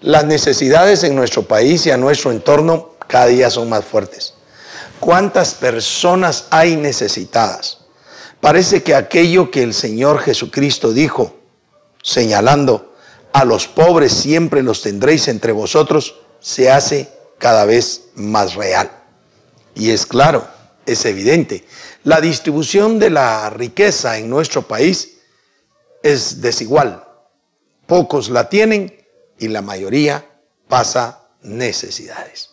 Las necesidades en nuestro país y a nuestro entorno cada día son más fuertes. ¿Cuántas personas hay necesitadas? Parece que aquello que el Señor Jesucristo dijo, señalando, a los pobres siempre los tendréis entre vosotros, se hace cada vez más real. Y es claro, es evidente, la distribución de la riqueza en nuestro país es desigual. Pocos la tienen y la mayoría pasa necesidades.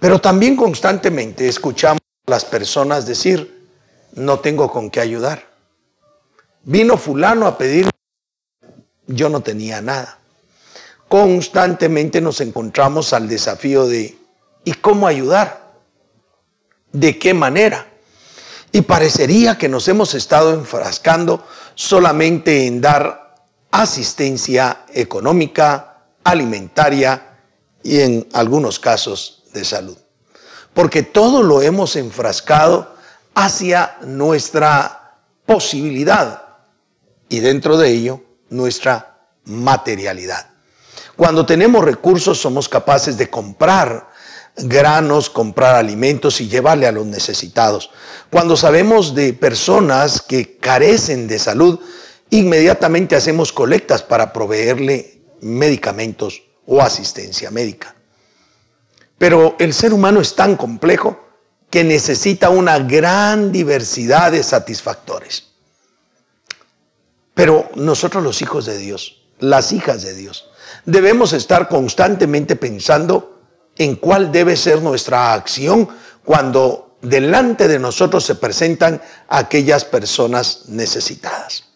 Pero también constantemente escuchamos a las personas decir, no tengo con qué ayudar. Vino fulano a pedir, yo no tenía nada. Constantemente nos encontramos al desafío de, ¿y cómo ayudar? ¿De qué manera? Y parecería que nos hemos estado enfrascando solamente en dar asistencia económica, alimentaria y en algunos casos de salud. Porque todo lo hemos enfrascado hacia nuestra posibilidad y dentro de ello nuestra materialidad. Cuando tenemos recursos somos capaces de comprar granos, comprar alimentos y llevarle a los necesitados. Cuando sabemos de personas que carecen de salud, inmediatamente hacemos colectas para proveerle medicamentos o asistencia médica. Pero el ser humano es tan complejo que necesita una gran diversidad de satisfactores. Pero nosotros los hijos de Dios, las hijas de Dios, debemos estar constantemente pensando en cuál debe ser nuestra acción cuando delante de nosotros se presentan aquellas personas necesitadas.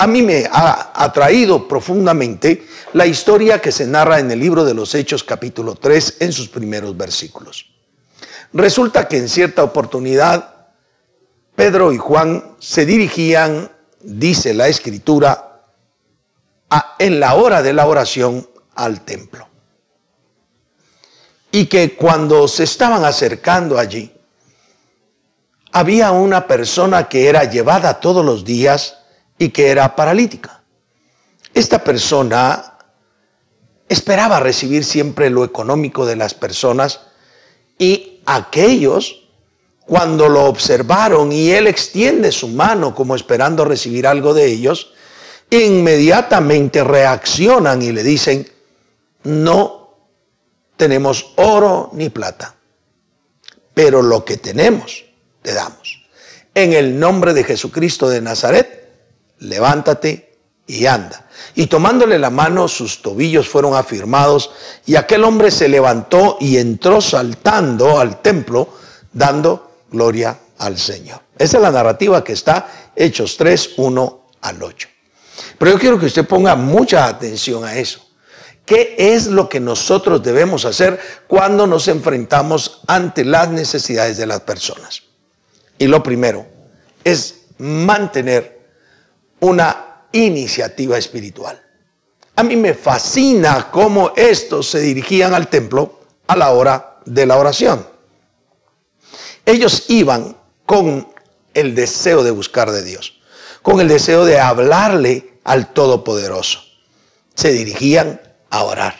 A mí me ha atraído profundamente la historia que se narra en el libro de los Hechos capítulo 3 en sus primeros versículos. Resulta que en cierta oportunidad Pedro y Juan se dirigían, dice la escritura, en la hora de la oración al templo. Y que cuando se estaban acercando allí, había una persona que era llevada todos los días y que era paralítica. Esta persona esperaba recibir siempre lo económico de las personas y aquellos, cuando lo observaron y él extiende su mano como esperando recibir algo de ellos, inmediatamente reaccionan y le dicen, no tenemos oro ni plata, pero lo que tenemos te damos. En el nombre de Jesucristo de Nazaret, levántate y anda. Y tomándole la mano, sus tobillos fueron afirmados, y aquel hombre se levantó y entró saltando al templo, dando gloria al Señor. Esa es la narrativa que está Hechos 3, 1 al 8. Pero yo quiero que usted ponga mucha atención a eso. ¿Qué es lo que nosotros debemos hacer cuando nos enfrentamos ante las necesidades de las personas? Y lo primero es mantener una iniciativa espiritual. A mí me fascina cómo estos se dirigían al templo a la hora de la oración. Ellos iban con el deseo de buscar de Dios, con el deseo de hablarle al Todopoderoso. Se dirigían a orar.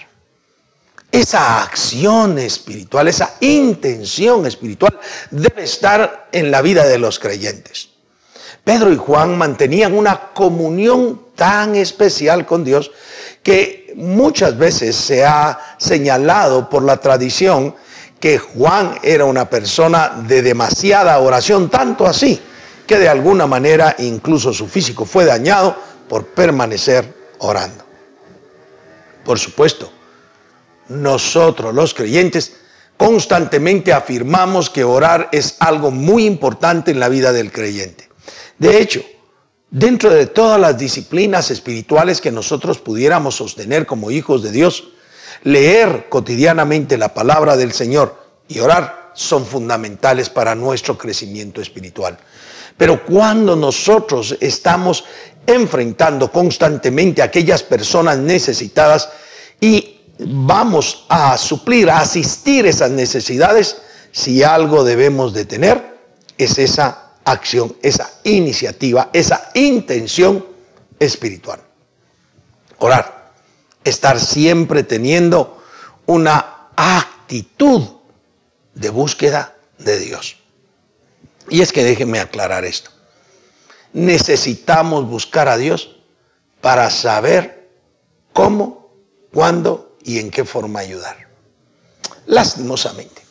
Esa acción espiritual, esa intención espiritual debe estar en la vida de los creyentes. Pedro y Juan mantenían una comunión tan especial con Dios que muchas veces se ha señalado por la tradición que Juan era una persona de demasiada oración, tanto así que de alguna manera incluso su físico fue dañado por permanecer orando. Por supuesto, nosotros los creyentes constantemente afirmamos que orar es algo muy importante en la vida del creyente. De hecho, dentro de todas las disciplinas espirituales que nosotros pudiéramos sostener como hijos de Dios, leer cotidianamente la palabra del Señor y orar son fundamentales para nuestro crecimiento espiritual. Pero cuando nosotros estamos enfrentando constantemente a aquellas personas necesitadas y vamos a suplir, a asistir esas necesidades, si algo debemos de tener, es esa acción, esa iniciativa, esa intención espiritual. Orar. estar siempre teniendo una actitud de búsqueda de Dios. Y es que déjenme aclarar esto. Necesitamos buscar a Dios para saber cómo, cuándo y en qué forma ayudar. Lastimosamente,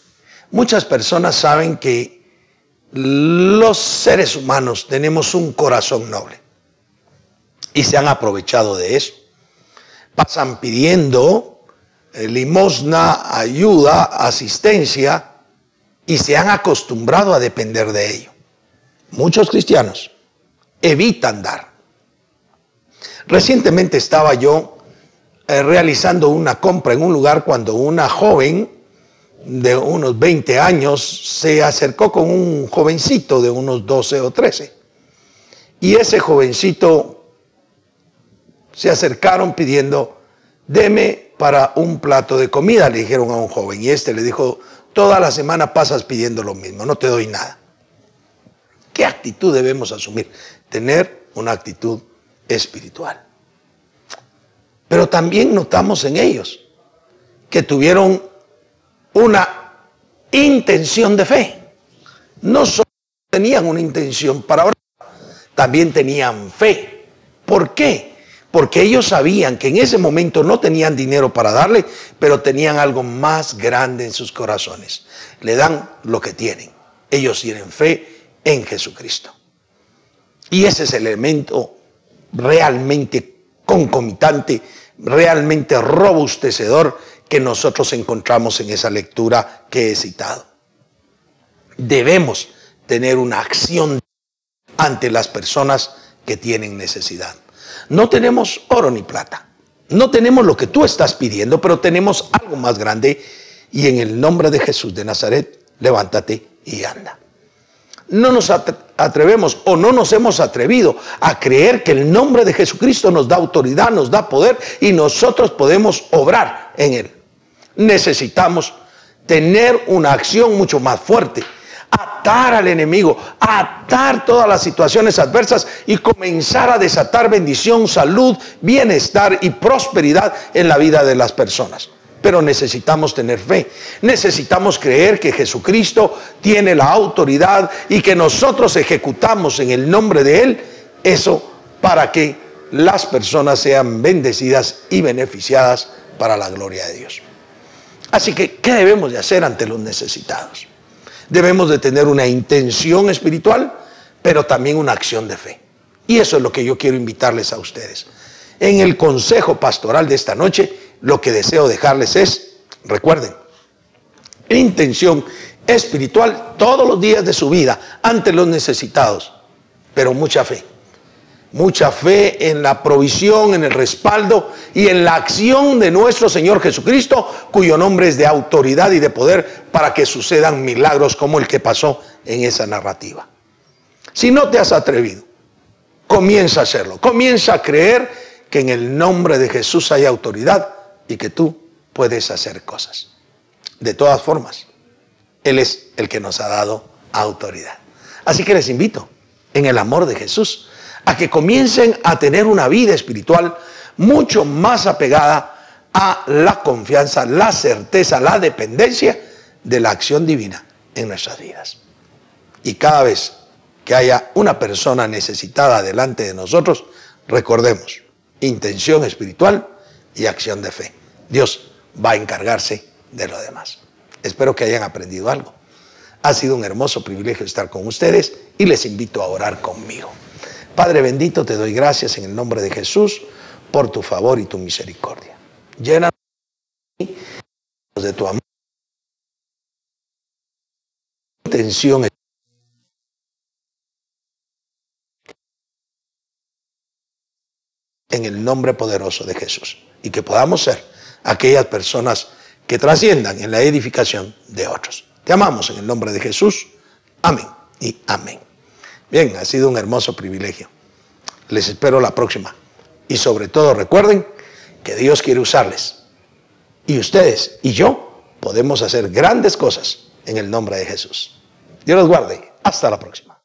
muchas personas saben que los seres humanos tenemos un corazón noble y se han aprovechado de eso. Pasan pidiendo eh, limosna, ayuda, asistencia y se han acostumbrado a depender de ello. Muchos cristianos evitan dar. Recientemente estaba yo eh, realizando una compra en un lugar cuando una joven de unos 20 años se acercó con un jovencito de unos 12 o 13. Y ese jovencito se acercaron pidiendo, deme para un plato de comida, le dijeron a un joven. Y este le dijo, toda la semana pasas pidiendo lo mismo, no te doy nada. ¿Qué actitud debemos asumir? Tener una actitud espiritual. Pero también notamos en ellos que tuvieron una intención de fe. No solo tenían una intención para ahora, también tenían fe. ¿Por qué? Porque ellos sabían que en ese momento no tenían dinero para darle, pero tenían algo más grande en sus corazones. Le dan lo que tienen. Ellos tienen fe en Jesucristo. Y ese es el elemento realmente concomitante, realmente robustecedor que nosotros encontramos en esa lectura que he citado. Debemos tener una acción ante las personas que tienen necesidad. No tenemos oro ni plata. No tenemos lo que tú estás pidiendo, pero tenemos algo más grande. Y en el nombre de Jesús de Nazaret, levántate y anda. No nos atrevemos o no nos hemos atrevido a creer que el nombre de Jesucristo nos da autoridad, nos da poder y nosotros podemos obrar en él necesitamos tener una acción mucho más fuerte, atar al enemigo, atar todas las situaciones adversas y comenzar a desatar bendición, salud, bienestar y prosperidad en la vida de las personas. Pero necesitamos tener fe, necesitamos creer que Jesucristo tiene la autoridad y que nosotros ejecutamos en el nombre de Él eso para que las personas sean bendecidas y beneficiadas para la gloria de Dios. Así que, ¿qué debemos de hacer ante los necesitados? Debemos de tener una intención espiritual, pero también una acción de fe. Y eso es lo que yo quiero invitarles a ustedes. En el consejo pastoral de esta noche, lo que deseo dejarles es, recuerden, intención espiritual todos los días de su vida ante los necesitados, pero mucha fe mucha fe en la provisión, en el respaldo y en la acción de nuestro Señor Jesucristo, cuyo nombre es de autoridad y de poder para que sucedan milagros como el que pasó en esa narrativa. Si no te has atrevido, comienza a hacerlo, comienza a creer que en el nombre de Jesús hay autoridad y que tú puedes hacer cosas. De todas formas, Él es el que nos ha dado autoridad. Así que les invito, en el amor de Jesús, a que comiencen a tener una vida espiritual mucho más apegada a la confianza, la certeza, la dependencia de la acción divina en nuestras vidas. Y cada vez que haya una persona necesitada delante de nosotros, recordemos, intención espiritual y acción de fe. Dios va a encargarse de lo demás. Espero que hayan aprendido algo. Ha sido un hermoso privilegio estar con ustedes y les invito a orar conmigo. Padre bendito, te doy gracias en el nombre de Jesús por tu favor y tu misericordia. Llena de tu amor. Intención en el nombre poderoso de Jesús y que podamos ser aquellas personas que trasciendan en la edificación de otros. Te amamos en el nombre de Jesús. Amén y amén. Bien, ha sido un hermoso privilegio. Les espero la próxima. Y sobre todo recuerden que Dios quiere usarles. Y ustedes y yo podemos hacer grandes cosas en el nombre de Jesús. Dios los guarde. Hasta la próxima.